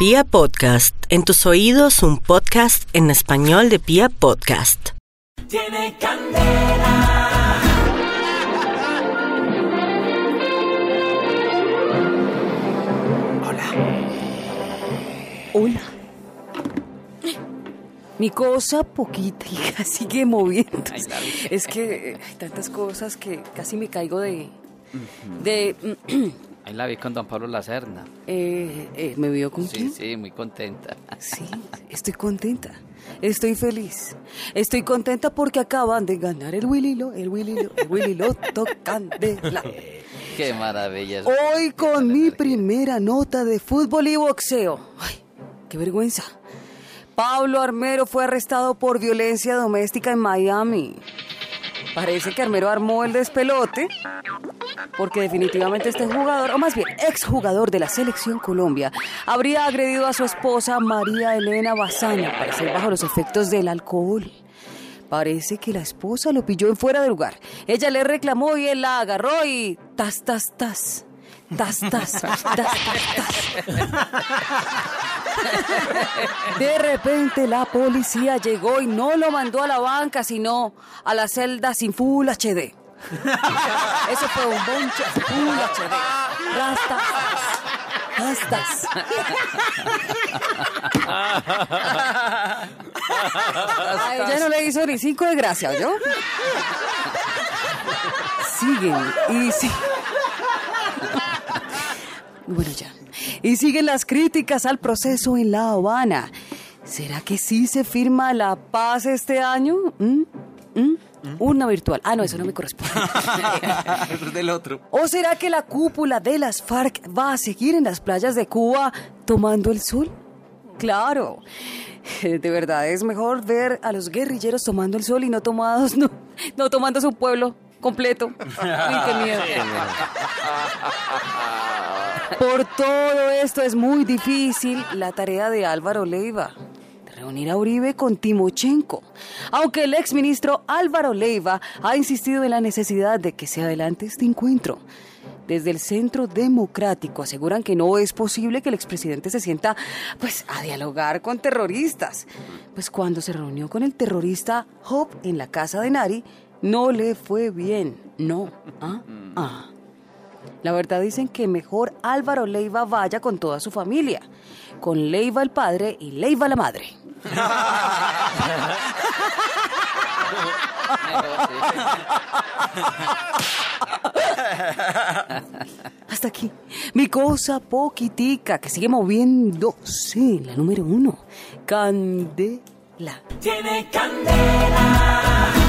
Pia Podcast, en tus oídos un podcast en español de Pia Podcast. Tiene candela. Hola. Mi cosa poquitica sigue moviendo. Es que hay tantas cosas que casi me caigo de... De... Ahí la vi con don Pablo Lacerna. eh, eh, ¿Me vio con Sí, quién? sí, muy contenta. Sí, estoy contenta. Estoy feliz. Estoy contenta porque acaban de ganar el Willilo, el Willilo, el Willilo Candela. Qué maravilla. Hoy con mi primera nota de fútbol y boxeo. Ay, qué vergüenza. Pablo Armero fue arrestado por violencia doméstica en Miami. Parece que Armero armó el despelote porque definitivamente este jugador, o más bien exjugador de la selección Colombia, habría agredido a su esposa María Elena Bazán, al parecer bajo los efectos del alcohol. Parece que la esposa lo pilló en fuera de lugar. Ella le reclamó y él la agarró y tas, tas, tas. Tas, tas, tas, tas, tas. De repente la policía llegó y no lo mandó a la banca, sino a la celda sin Full HD. Eso fue un bonche Full HD. Rastas. Rastas. A ella no le hizo ni cinco de gracia, ¿oyó? Siguen y sí. Bueno, ya. Y siguen las críticas al proceso en La Habana. ¿Será que sí se firma la paz este año? ¿Mm? ¿Mm? Una virtual. Ah, no, eso no me corresponde. Eso es del otro. ¿O será que la cúpula de las FARC va a seguir en las playas de Cuba tomando el sol? Claro. De verdad, es mejor ver a los guerrilleros tomando el sol y no tomados, no, no tomando su pueblo completo. Uy, qué miedo. Por todo esto es muy difícil la tarea de Álvaro Leiva. Reunir a Uribe con Timochenko. Aunque el exministro Álvaro Leiva ha insistido en la necesidad de que se adelante este encuentro. Desde el Centro Democrático aseguran que no es posible que el expresidente se sienta pues a dialogar con terroristas. Pues cuando se reunió con el terrorista Hop en la casa de Nari, no le fue bien. No. Ah, ah. La verdad dicen que mejor Álvaro Leiva vaya con toda su familia, con Leiva el padre y Leiva la madre. Hasta aquí. Mi cosa poquitica que sigue moviéndose. La número uno. Candela. Tiene candela.